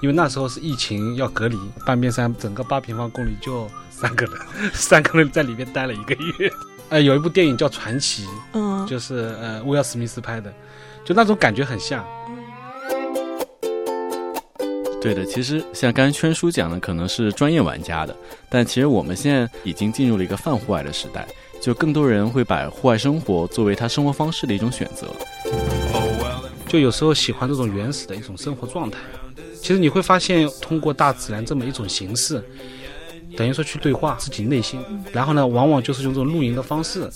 因为那时候是疫情要隔离，半边山整个八平方公里就三个人，三个人在里面待了一个月。呃，有一部电影叫《传奇》，嗯，就是呃威尔史密斯拍的，就那种感觉很像。对的，其实像刚才圈叔讲的，可能是专业玩家的，但其实我们现在已经进入了一个泛户外的时代，就更多人会把户外生活作为他生活方式的一种选择。就有时候喜欢这种原始的一种生活状态。其实你会发现，通过大自然这么一种形式，等于说去对话自己内心，然后呢，往往就是用这种露营的方式。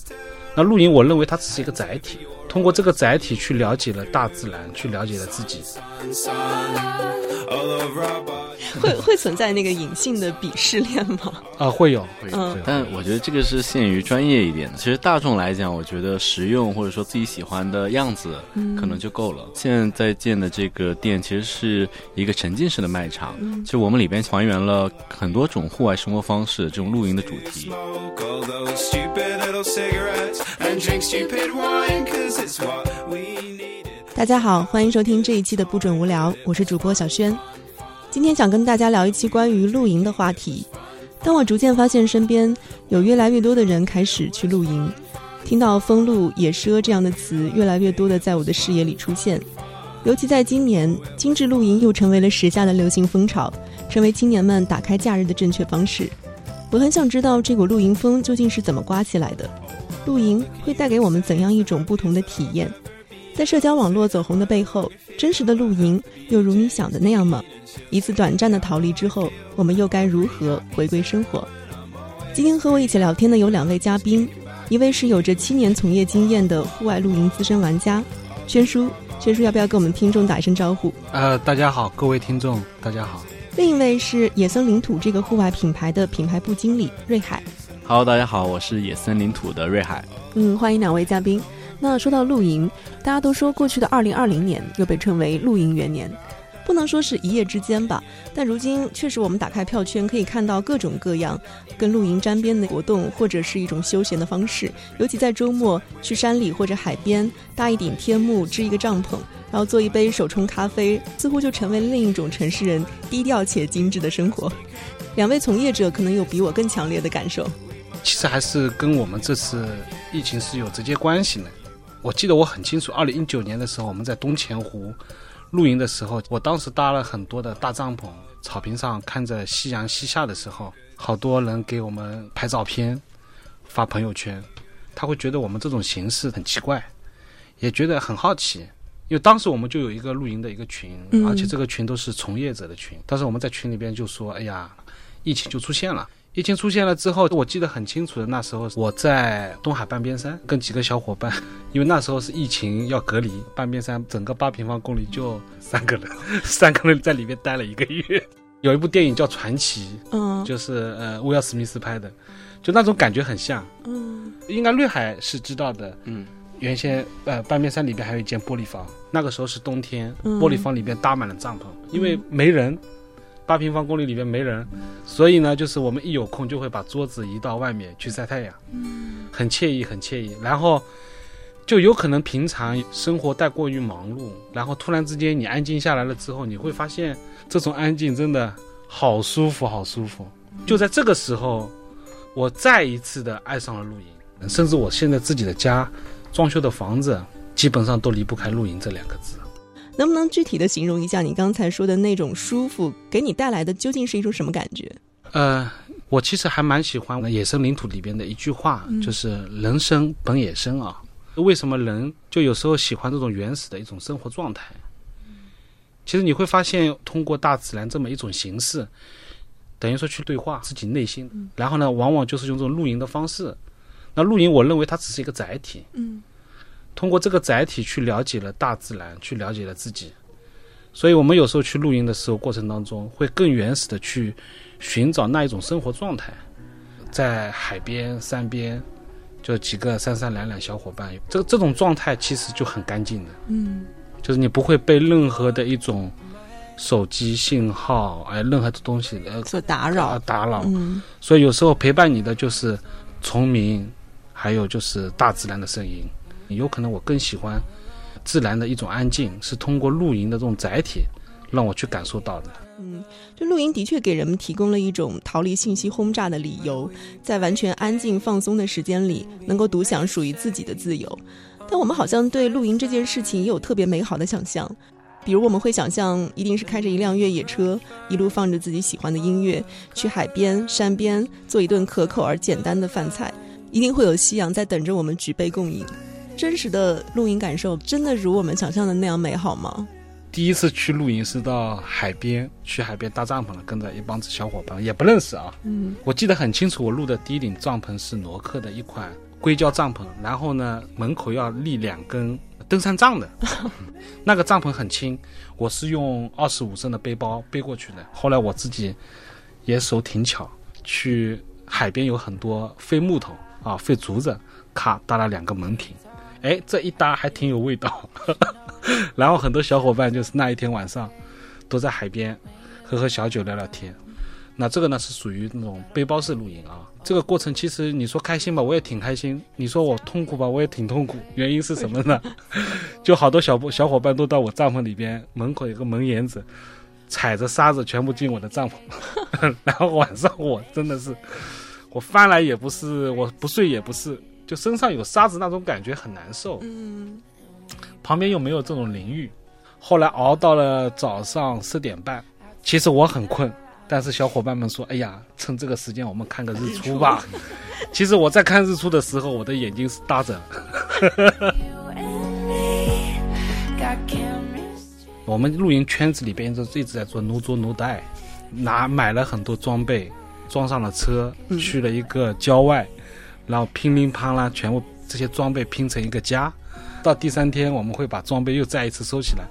那露营，我认为它只是一个载体，通过这个载体去了解了大自然，去了解了自己。会会存在那个隐性的鄙视链吗？啊，会有，会有。嗯但我觉得这个是限于专业一点的。其实大众来讲，我觉得实用或者说自己喜欢的样子，可能就够了。现在在建的这个店其实是一个沉浸式的卖场，其实我们里边还原了很多种户外生活方式，这种露营的主题。大家好，欢迎收听这一期的不准无聊，我是主播小轩。今天想跟大家聊一期关于露营的话题。当我逐渐发现身边有越来越多的人开始去露营，听到封路、野奢这样的词越来越多的在我的视野里出现。尤其在今年，精致露营又成为了时下的流行风潮，成为青年们打开假日的正确方式。我很想知道这股露营风究竟是怎么刮起来的，露营会带给我们怎样一种不同的体验？在社交网络走红的背后，真实的露营又如你想的那样吗？一次短暂的逃离之后，我们又该如何回归生活？今天和我一起聊天的有两位嘉宾，一位是有着七年从业经验的户外露营资深玩家，轩叔。轩叔要不要跟我们听众打一声招呼？呃，大家好，各位听众，大家好。另一位是野森领土这个户外品牌的品牌部经理瑞海。Hello，大家好，我是野森领土的瑞海。嗯，欢迎两位嘉宾。那说到露营，大家都说过去的二零二零年又被称为露营元年，不能说是一夜之间吧，但如今确实我们打开票圈可以看到各种各样跟露营沾边的活动，或者是一种休闲的方式。尤其在周末去山里或者海边搭一顶天幕，支一个帐篷，然后做一杯手冲咖啡，似乎就成为另一种城市人低调且精致的生活。两位从业者可能有比我更强烈的感受。其实还是跟我们这次疫情是有直接关系的。我记得我很清楚，二零一九年的时候，我们在东钱湖露营的时候，我当时搭了很多的大帐篷，草坪上看着夕阳西下的时候，好多人给我们拍照片、发朋友圈，他会觉得我们这种形式很奇怪，也觉得很好奇。因为当时我们就有一个露营的一个群，嗯而且这个群都是从业者的群。当时我们在群里边就说：“哎呀，疫情就出现了。”疫情出现了之后，我记得很清楚的，那时候我在东海半边山跟几个小伙伴，因为那时候是疫情要隔离，半边山整个八平方公里就三个人，三个人在里面待了一个月。有一部电影叫《传奇》，嗯。就是呃威尔史密斯拍的，就那种感觉很像。嗯。应该瑞海是知道的，嗯，原先呃半边山里边还有一间玻璃房，那个时候是冬天，嗯。玻璃房里边搭满了帐篷，因为没人，八平方公里里面没人，所以呢，就是我们一有空就会把桌子移到外面去晒太阳，很惬意，很惬意。然后就有可能平常生活太过于忙碌，然后突然之间你安静下来了之后，你会发现这种安静真的好舒服，好舒服。就在这个时候，我再一次的爱上了露营，甚至我现在自己的家装修的房子，基本上都离不开露营这两个字。能不能具体的形容一下你刚才说的那种舒服，给你带来的究竟是一种什么感觉？呃，我其实还蛮喜欢《野生领土》里边的一句话，就是“人生本野生”啊。为什么人就有时候喜欢这种原始的一种生活状态？其实你会发现，通过大自然这么一种形式，等于说去对话自己内心，然后呢，往往就是用这种露营的方式。那露营，我认为它只是一个载体，嗯，通过这个载体去了解了大自然，去了解了自己。所以我们有时候去露营的时候，过程当中会更原始的去寻找那一种生活状态，在海边、山边，就几个三三两两小伙伴，这个这种状态其实就很干净的，嗯就是你不会被任何的一种手机信号，哎，任何的东西呃所打扰啊。打扰。嗯所以有时候陪伴你的就是虫鸣，还有就是大自然的声音。有可能我更喜欢自然的一种安静，是通过露营的这种载体让我去感受到的。嗯，就露营的确给人们提供了一种逃离信息轰炸的理由，在完全安静放松的时间里，能够独享属于自己的自由。但我们好像对露营这件事情也有特别美好的想象，比如我们会想象一定是开着一辆越野车，一路放着自己喜欢的音乐，去海边、山边做一顿可口而简单的饭菜，一定会有夕阳在等着我们举杯共饮。真实的露营感受真的如我们想象的那样美好吗？第一次去露营是到海边，去海边搭帐篷了，跟着一帮子小伙伴，也不认识啊。嗯，我记得很清楚，我录的第一顶帐篷是罗克的一款硅胶帐篷，然后呢，门口要立两根登山杖的，那个帐篷很轻，我是用二十五升的背包背过去的。后来我自己也手挺巧，去海边有很多废木头啊、废竹子，咔搭了两个门庭，哎，这一搭还挺有味道。然后很多小伙伴就是那一天晚上都在海边喝喝小酒聊聊天。那这个呢是属于那种背包式露营啊。这个过程其实你说开心吧，我也挺开心；你说我痛苦吧，我也挺痛苦。原因是什么呢？就好多小小伙伴都到我帐篷里边门口有个门檐子，踩着沙子全部进我的帐篷，然后晚上我真的是我翻来也不是，我不睡也不是，就身上有沙子那种感觉很难受。嗯，旁边又没有这种淋浴。后来熬到了早上四点半，其实我很困，但是小伙伴们说：“哎呀，趁这个时间我们看个日出吧。”其实我在看日出的时候，我的眼睛是搭着。我们露营圈子里边就一直在做 no 做 no die，拿买了很多装备，装上了车，去了一个郊外，然后乒铃乓啦，全部这些装备拼成一个家。到第三天，我们会把装备又再一次收起来，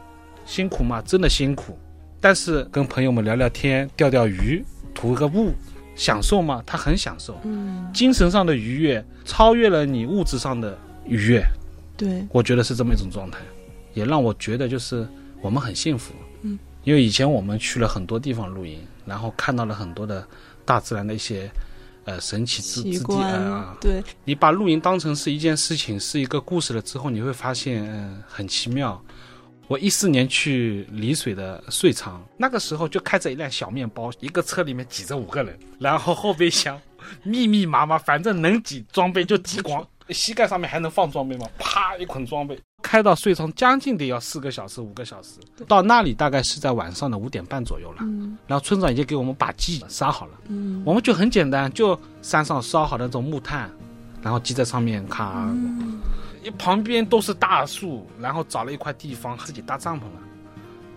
辛苦吗？真的辛苦，但是跟朋友们聊聊天、钓钓鱼、图个物，享受吗？他很享受，嗯，精神上的愉悦超越了你物质上的愉悦，对，我觉得是这么一种状态，也让我觉得就是我们很幸福，嗯，因为以前我们去了很多地方露营，然后看到了很多的大自然的一些。呃，神奇之之地啊！对，你把露营当成是一件事情，是一个故事了之后，你会发现，嗯、很奇妙。我一四年去丽水的遂昌，那个时候就开着一辆小面包，一个车里面挤着五个人，然后后备箱密密麻麻，反正能挤装备就挤光，膝盖上面还能放装备吗？啪，一捆装备。开到遂昌将近得要四个小时、五个小时，到那里大概是在晚上的五点半左右了。嗯然后村长已经给我们把鸡杀好了。嗯我们就很简单，就山上烧好的那种木炭，然后鸡在上面，咔，嗯一旁边都是大树，然后找了一块地方自己搭帐篷了，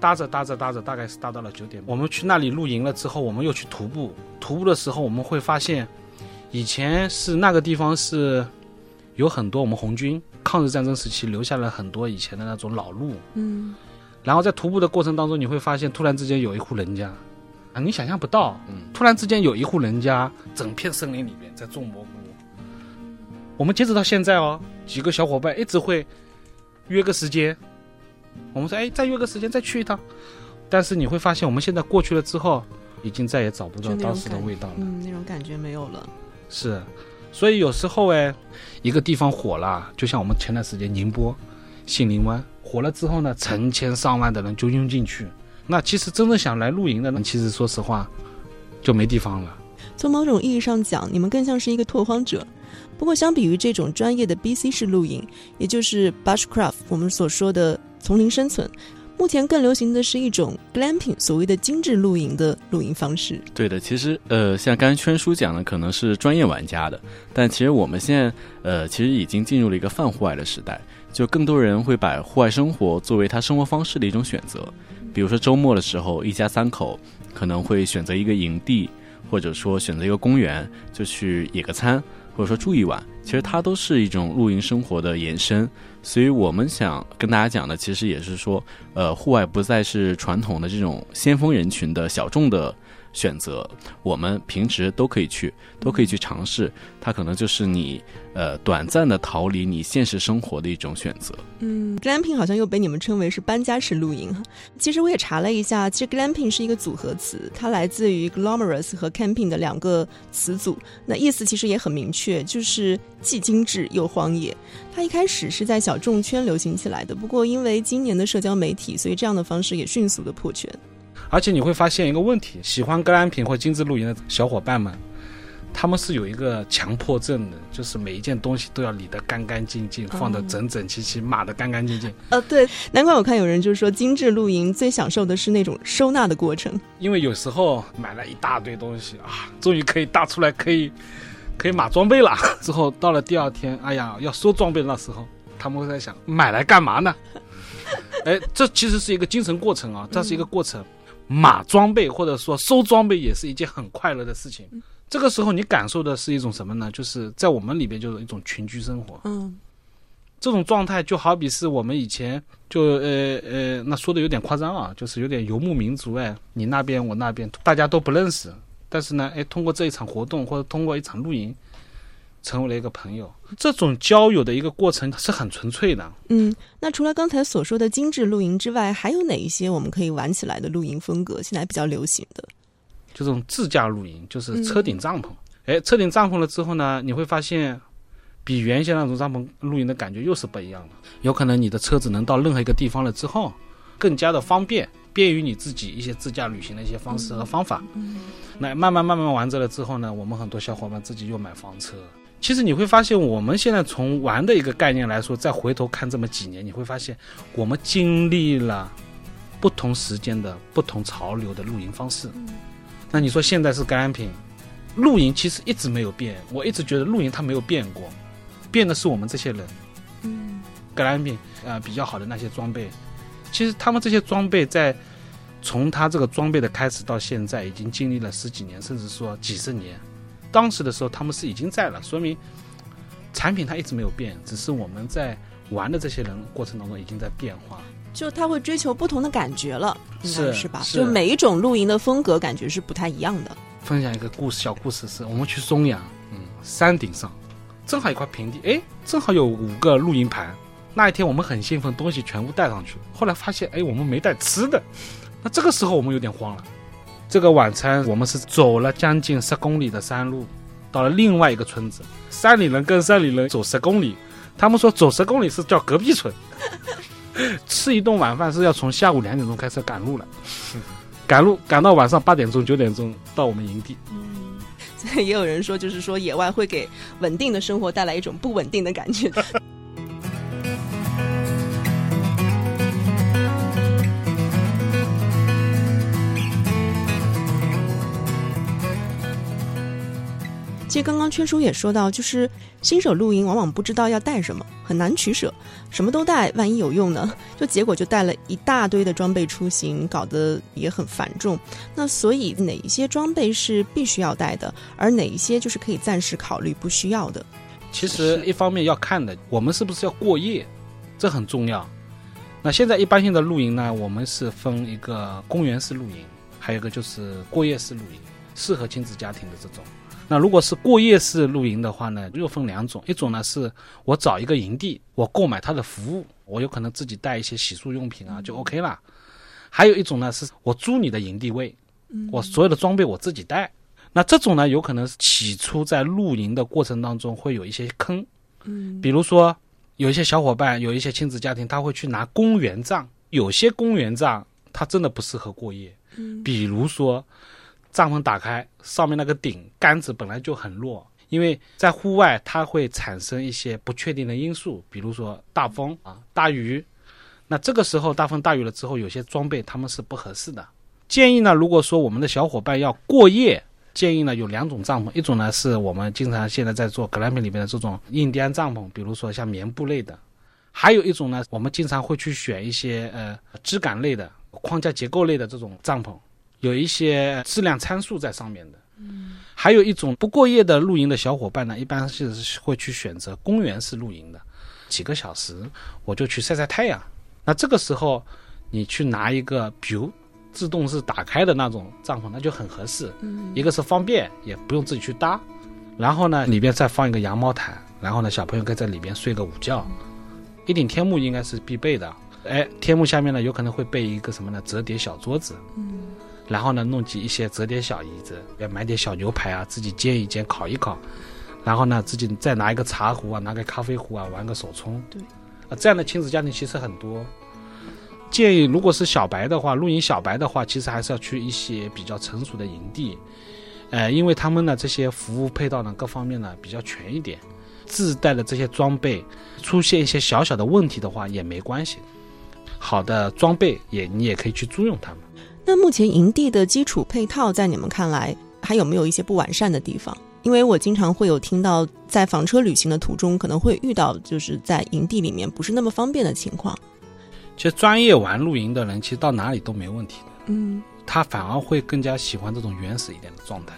搭着搭着搭着，大概是搭到了九点。我们去那里露营了之后，我们又去徒步。徒步的时候，我们会发现，以前是那个地方是有很多我们红军抗日战争时期留下了很多以前的那种老路，嗯然后在徒步的过程当中，你会发现突然之间有一户人家，啊，你想象不到，嗯突然之间有一户人家，整片森林里面在种蘑菇。我们截止到现在哦，几个小伙伴一直会约个时间，我们说哎，再约个时间再去一趟。但是你会发现，我们现在过去了之后，已经再也找不到当时的味道了。嗯，那种感觉没有了。是，所以有时候哎，一个地方火了，就像我们前段时间宁波、杏林湾火了之后呢，成千上万的人就涌进去。那其实真正想来露营的人，其实说实话，就没地方了。从某种意义上讲，你们更像是一个拓荒者。不过，相比于这种专业的 BC 式露营，也就是 Bushcraft 我们所说的丛林生存，目前更流行的是一种 glamping，所谓的精致露营的露营方式。对的，其实呃，像刚才圈叔讲的，可能是专业玩家的，但其实我们现在呃，其实已经进入了一个泛户外的时代，就更多人会把户外生活作为他生活方式的一种选择。比如说周末的时候，一家三口可能会选择一个营地，或者说选择一个公园，就去野个餐，或者说住一晚。其实它都是一种露营生活的延伸。所以我们想跟大家讲的，其实也是说，呃，户外不再是传统的这种先锋人群的小众的选择，我们平时都可以去，都可以去尝试。它可能就是你呃短暂的逃离你现实生活的一种选择。嗯，glamping 好像又被你们称为是搬家式露营。其实我也查了一下，其实 glamping 是一个组合词，它来自于 glamorous 和 camping 的两个词组。那意思其实也很明确，就是既精致又荒野。它一开始是在小众圈流行起来的，不过因为今年的社交媒体，所以这样的方式也迅速的破圈。而且你会发现一个问题：喜欢格兰品或精致露营的小伙伴们，他们是有一个强迫症的，就是每一件东西都要理得干干净净，放得整整齐齐，码得干干净净。呃，对，难怪我看有人就是说，精致露营最享受的是那种收纳的过程。因为有时候买了一大堆东西啊，终于可以搭出来，可以可以码装备了。之后到了第二天，哎呀，要收装备那时候，他们会在想，买来干嘛呢？哎，这其实是一个精神过程啊，这是一个过程。码装备或者说收装备也是一件很快乐的事情。这个时候你感受的是一种什么呢？就是在我们里边就是一种群居生活。嗯，这种状态就好比是我们以前就呃呃，那说的有点夸张啊，就是有点游牧民族哎，你那边我那边大家都不认识，但是呢，哎，通过这一场活动或者通过一场露营，成为了一个朋友。这种交友的一个过程是很纯粹的。嗯，那除了刚才所说的精致露营之外，还有哪一些我们可以玩起来的露营风格？现在比较流行的，就这种自驾露营，就是车顶帐篷。哎，车顶帐篷了之后呢，你会发现，比原先那种帐篷露营的感觉又是不一样的。有可能你的车子能到任何一个地方了之后，更加的方便，便于你自己一些自驾旅行的一些方式和方法。那慢慢慢慢玩着了之后呢，我们很多小伙伴自己又买房车。其实你会发现，我们现在从玩的一个概念来说，再回头看这么几年，你会发现我们经历了不同时间的不同潮流的露营方式。那你说现在是格兰品，露营其实一直没有变。我一直觉得露营它没有变过，变的是我们这些人。嗯，格兰品呃比较好的那些装备，其实他们这些装备在从他这个装备的开始到现在，已经经历了十几年，甚至说几十年。当时的时候他们是已经在了，说明产品它一直没有变，只是我们在玩的这些人过程当中已经在变化。就他会追求不同的感觉了，应该是是吧？是就每一种露营的风格感觉是不太一样的。分享一个故事，小故事是我们去松阳，嗯，山顶上正好一块平地，哎，正好有五个露营盘。那一天我们很兴奋，东西全部带上去了。后来发现，哎，我们没带吃的。那这个时候我们有点慌了。这个晚餐我们是走了将近十公里的山路，到了另外一个村子。山里人跟山里人走十公里，他们说走十公里是叫隔壁村。吃一顿晚饭是要从下午两点钟开始赶路了，赶路赶到晚上八点钟九点钟到我们营地。所以也有人说，就是说野外会给稳定的生活带来一种不稳定的感觉。其实刚刚圈叔也说到，就是新手露营往往不知道要带什么，很难取舍，什么都带，万一有用呢？就结果就带了一大堆的装备出行，搞得也很繁重。那所以哪一些装备是必须要带的，而哪一些就是可以暂时考虑不需要的？其实一方面要看的，我们是不是要过夜，这很重要。那现在一般性的露营呢，我们是分一个公园式露营，还有一个就是过夜式露营，适合亲子家庭的这种。那如果是过夜式露营的话呢，又分两种，一种呢是我找一个营地，我购买它的服务，我有可能自己带一些洗漱用品啊，就 OK 了。还有一种呢是我租你的营地位，我所有的装备我自己带。那这种呢，有可能是起初在露营的过程当中会有一些坑，嗯。比如说有一些小伙伴，有一些亲子家庭，他会去拿公园帐，有些公园帐它真的不适合过夜，嗯。比如说帐篷打开，上面那个顶杆子本来就很弱，因为在户外它会产生一些不确定的因素，比如说大风啊、大雨。那这个时候大风大雨了之后，有些装备他们是不合适的。建议呢，如果说我们的小伙伴要过夜，建议呢有两种帐篷，一种呢是我们经常现在在做格兰品里面的这种印第安帐篷，比如说像棉布类的，还有一种呢，我们经常会去选一些呃枝杆类的、框架结构类的这种帐篷，有一些质量参数在上面的。嗯，还有一种不过夜的露营的小伙伴呢，一般是会去选择公园式露营的，几个小时我就去晒晒太阳。那这个时候你去拿一个，比如自动式打开的那种帐篷，那就很合适。嗯一个是方便，也不用自己去搭。然后呢，里边再放一个羊毛毯，然后呢，小朋友可以在里边睡个午觉。一顶天幕应该是必备的。哎，天幕下面呢，有可能会备一个什么呢？折叠小桌子。嗯然后呢，弄几一些折叠小椅子，要买点小牛排啊，自己煎一煎，烤一烤。然后呢，自己再拿一个茶壶啊，拿个咖啡壶啊，玩个手冲。对，啊，这样的亲子家庭其实很多。建议，如果是小白的话，露营小白的话，其实还是要去一些比较成熟的营地，呃，因为他们呢这些服务配套呢各方面呢比较全一点，自带的这些装备出现一些小小的问题的话也没关系，好的装备也你也可以去租用他们。那目前营地的基础配套，在你们看来还有没有一些不完善的地方？因为我经常会有听到，在房车旅行的途中，可能会遇到就是在营地里面不是那么方便的情况。其实专业玩露营的人，其实到哪里都没问题的。嗯他反而会更加喜欢这种原始一点的状态。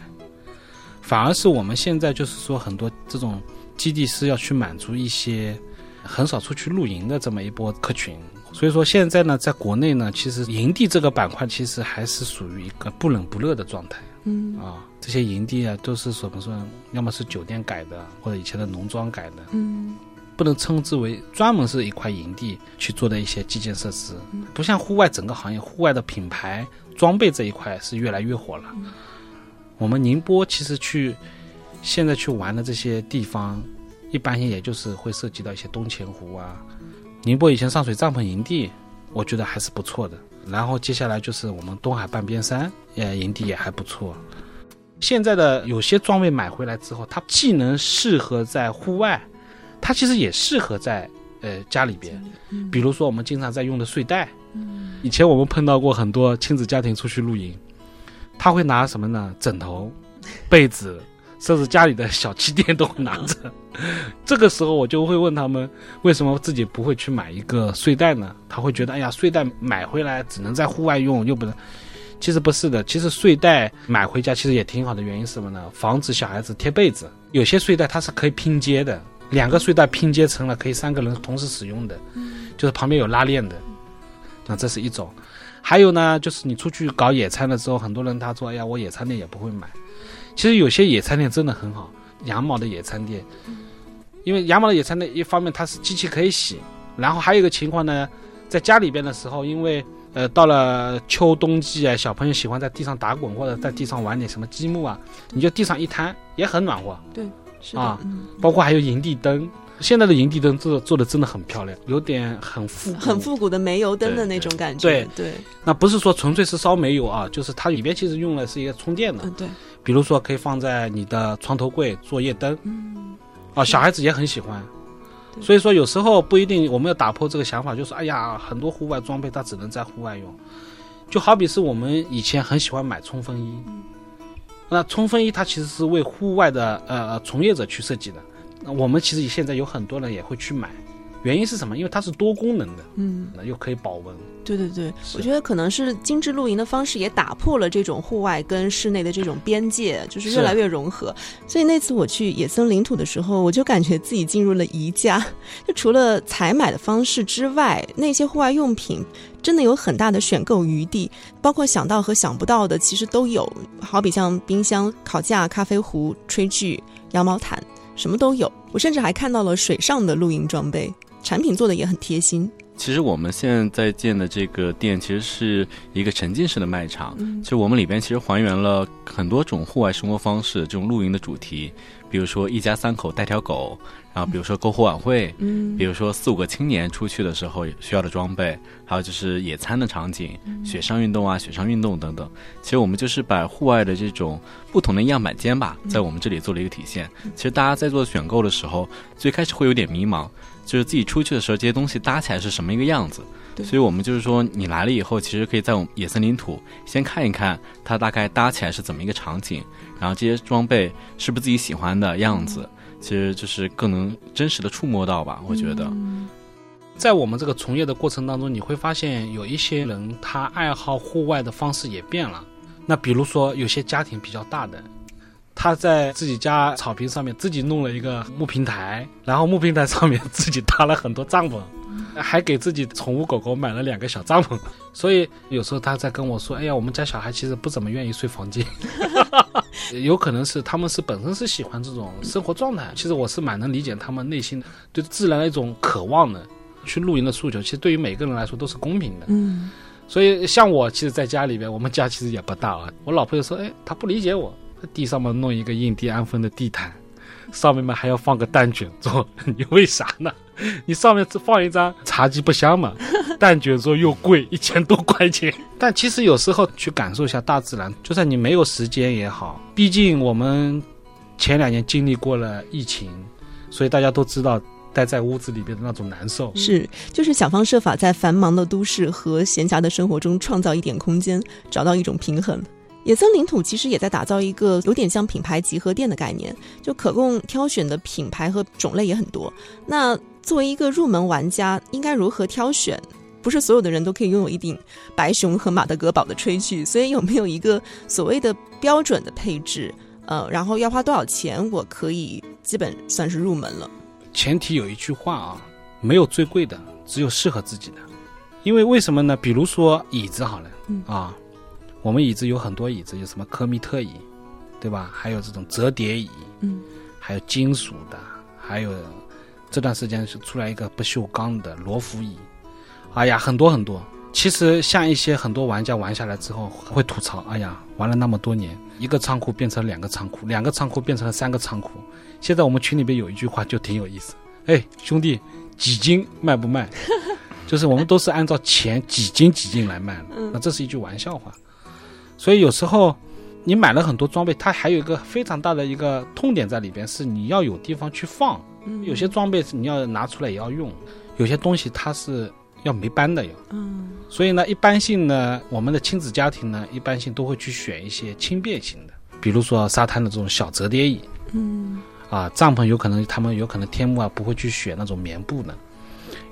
反而是我们现在就是说，很多这种基地是要去满足一些很少出去露营的这么一波客群。所以说现在呢，在国内呢，其实营地这个板块其实还是属于一个不冷不热的状态嗯啊。这些营地啊，都是怎么说？要么是酒店改的，或者以前的农庄改的，嗯不能称之为专门是一块营地去做的一些基建设施，不像户外整个行业，户外的品牌装备这一块是越来越火了。我们宁波其实去现在去玩的这些地方，一般性也就是会涉及到一些东钱湖啊，宁波以前上水帐篷营地，我觉得还是不错的。然后接下来就是我们东海半边山，呃，营地也还不错。现在的有些装备买回来之后，它既能适合在户外，它其实也适合在呃家里边。比如说我们经常在用的睡袋，以前我们碰到过很多亲子家庭出去露营，他会拿什么呢？枕头、被子，甚至家里的小气垫都会拿着。这个时候我就会问他们，为什么自己不会去买一个睡袋呢？他会觉得，哎呀，睡袋买回来只能在户外用，又不能。其实不是的，其实睡袋买回家其实也挺好的，原因是什么呢？防止小孩子贴被子。有些睡袋它是可以拼接的，两个睡袋拼接成了可以三个人同时使用的，就是旁边有拉链的。那这是一种。还有呢，就是你出去搞野餐的时候，很多人他说：“哎呀，我野餐垫也不会买。”其实有些野餐垫真的很好，羊毛的野餐垫，因为羊毛的野餐垫一方面它是机器可以洗，然后还有一个情况呢，在家里边的时候，因为呃到了秋冬季啊，小朋友喜欢在地上打滚或者在地上玩点什么积木啊，你就地上一摊也很暖和。对是，啊嗯。包括还有营地灯，现在的营地灯做做的真的很漂亮，有点很复古。很复古的煤油灯的那种感觉。对。对，那不是说纯粹是烧煤油啊，就是它里边其实用的是一个充电的，嗯对，比如说可以放在你的床头柜作夜灯，嗯。啊，小孩子也很喜欢。所以说有时候不一定，我们要打破这个想法，就是哎呀，很多户外装备它只能在户外用，就好比是我们以前很喜欢买冲锋衣，那冲锋衣它其实是为户外的呃从业者去设计的，那我们其实现在有很多人也会去买，原因是什么？因为它是多功能的，嗯，又可以保温。对对对，我觉得可能是精致露营的方式也打破了这种户外跟室内的这种边界，就是越来越融合。所以那次我去野森领土的时候，我就感觉自己进入了宜家。就除了采买的方式之外，那些户外用品真的有很大的选购余地，包括想到和想不到的其实都有。好比像冰箱、烤架、咖啡壶、炊具、羊毛毯，什么都有。我甚至还看到了水上的露营装备，产品做的也很贴心。其实我们现在在建的这个店，其实是一个沉浸式的卖场。嗯其实我们里边其实还原了很多种户外生活方式，这种露营的主题，比如说一家三口带条狗，然后比如说篝火晚会，嗯比如说四五个青年出去的时候需要的装备，还有就是野餐的场景、雪上运动啊、雪上运动等等。其实我们就是把户外的这种不同的样板间吧，在我们这里做了一个体现。其实大家在做选购的时候，最开始会有点迷茫，就是自己出去的时候这些东西搭起来是什么一个样子。对所以我们就是说，你来了以后，其实可以在我们野森林土先看一看它大概搭起来是怎么一个场景，然后这些装备是不是自己喜欢的样子。其实就是更能真实的触摸到吧，我觉得。在我们这个从业的过程当中，你会发现有一些人他爱好户外的方式也变了。那比如说有些家庭比较大的，他在自己家草坪上面自己弄了一个木平台，然后木平台上面自己搭了很多帐篷，还给自己宠物狗狗买了两个小帐篷。所以有时候他在跟我说：“哎呀，我们家小孩其实不怎么愿意睡房间。”有可能是他们是本身是喜欢这种生活状态。其实我是蛮能理解他们内心对自然的一种渴望的。去露营的诉求，其实对于每个人来说都是公平的。嗯所以像我，其实在家里边，我们家其实也不大啊。我老婆就说：“哎，她不理解我，在地上面弄一个印第安风的地毯，上面嘛还要放个蛋卷座，你为啥呢？你上面只放一张茶几不香吗？蛋卷桌又贵，一千多块钱。但其实有时候去感受一下大自然，就算你没有时间也好，毕竟我们前两年经历过了疫情，所以大家都知道待在屋子里边的那种难受。是，就是想方设法在繁忙的都市和闲暇的生活中创造一点空间，找到一种平衡。野森领土其实也在打造一个有点像品牌集合店的概念，就可供挑选的品牌和种类也很多。那作为一个入门玩家，应该如何挑选？不是所有的人都可以拥有一顶白熊和马德格堡的吹具，所以有没有一个所谓的标准的配置？呃，然后要花多少钱，我可以基本算是入门了。前提有一句话啊，没有最贵的，只有适合自己的。因为为什么呢？比如说椅子好了，嗯啊，我们椅子有很多椅子，有什么科密特椅，对吧？还有这种折叠椅，嗯，还有金属的，还有这段时间是出来一个不锈钢的罗浮椅，哎呀，很多很多。其实像一些很多玩家玩下来之后会吐槽，哎呀，玩了那么多年，一个仓库变成了两个仓库，两个仓库变成了三个仓库。现在我们群里边有一句话就挺有意思，哎，兄弟，几斤卖不卖？就是我们都是按照钱几斤几斤来卖的，那这是一句玩笑话。所以有时候你买了很多装备，它还有一个非常大的一个痛点在里边，是你要有地方去放。有些装备是你要拿出来也要用，有些东西它是要没搬的要。嗯所以呢，一般性呢，我们的亲子家庭呢，一般性都会去选一些轻便型的，比如说沙滩的这种小折叠椅嗯啊，帐篷有可能他们有可能天幕啊不会去选那种棉布的，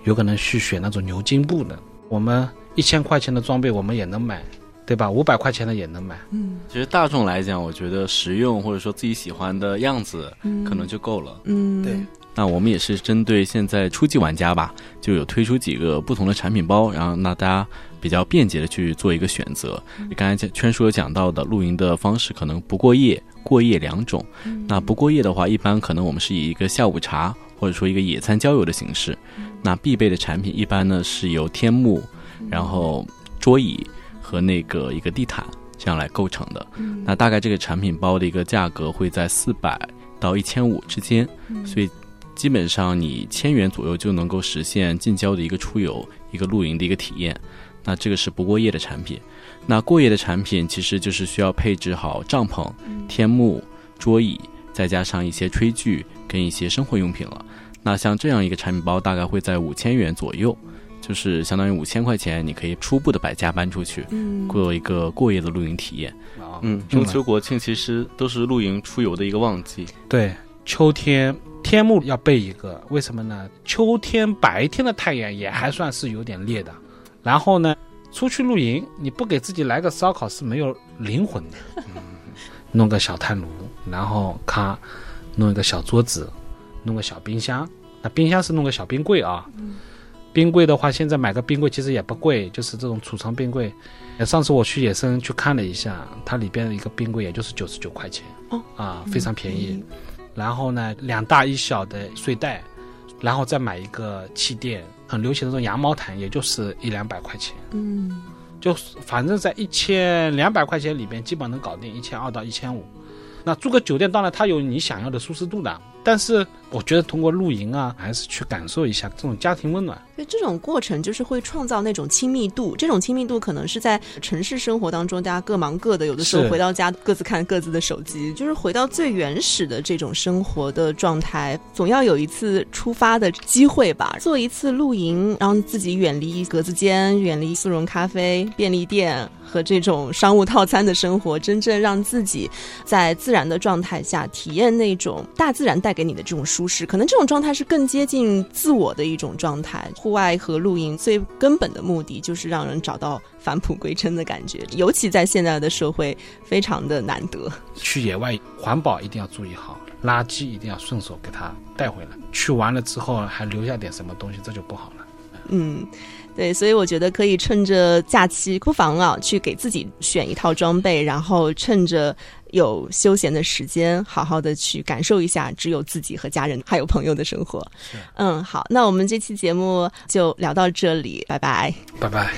有可能去选那种牛津布的。我们一千块钱的装备我们也能买，对吧？五百块钱的也能买。嗯其实大众来讲，我觉得实用或者说自己喜欢的样子，嗯，可能就够了。嗯对那我们也是针对现在初级玩家吧，就有推出几个不同的产品包，然后那大家比较便捷的去做一个选择。刚才圈叔有讲到的露营的方式可能不过夜、过夜两种。那不过夜的话，一般可能我们是以一个下午茶或者说一个野餐郊游的形式。那必备的产品一般呢是由天幕，然后桌椅和那个一个地毯这样来构成的。那大概这个产品包的一个价格会在四百到一千五之间，所以基本上你千元左右就能够实现近郊的一个出游、一个露营的一个体验。那这个是不过夜的产品。那过夜的产品其实就是需要配置好帐篷、天幕、桌椅，再加上一些炊具跟一些生活用品了。那像这样一个产品包，大概会在五千元左右，就是相当于五千块钱，你可以初步的把家搬出去，嗯过一个过夜的露营体验。啊，嗯，中秋、国庆其实都是露营出游的一个旺季。对，秋天天幕要备一个，为什么呢？秋天白天的太阳也还算是有点烈的，然后呢，出去露营你不给自己来个烧烤是没有灵魂的。弄个小炭炉，然后咔，弄一个小桌子，弄个小冰箱。那冰箱是弄个小冰柜啊。冰柜的话，现在买个冰柜其实也不贵，就是这种储藏冰柜。呃上次我去野生去看了一下，它里边的一个冰柜也就是九十九块钱。哦啊，非常便宜。然后呢，两大一小的睡袋，然后再买一个气垫，很流行的这种羊毛毯，也就是一两百块钱。嗯就反正在一千两百块钱里边，基本能搞定一千二到一千五。那住个酒店，当然它有你想要的舒适度的，但是我觉得通过露营啊，还是去感受一下这种家庭温暖。所以这种过程就是会创造那种亲密度，这种亲密度可能是在城市生活当中，大家各忙各的，有的时候回到家各自看各自的手机，就是回到最原始的这种生活的状态，总要有一次出发的机会吧，做一次露营，让自己远离格子间，远离速溶咖啡、便利店和这种商务套餐的生活，真正让自己在自然的状态下体验那种大自然带给你的这种舒适，可能这种状态是更接近自我的一种状态。户外和露营最根本的目的就是让人找到返璞归真的感觉，尤其在现在的社会非常的难得。去野外环保一定要注意好，垃圾一定要顺手给它带回来。去完了之后还留下点什么东西，这就不好了。嗯，对，所以我觉得可以趁着假期，不妨啊去给自己选一套装备，然后趁着有休闲的时间，好好的去感受一下只有自己和家人还有朋友的生活。嗯，好，那我们这期节目就聊到这里，拜拜。拜拜。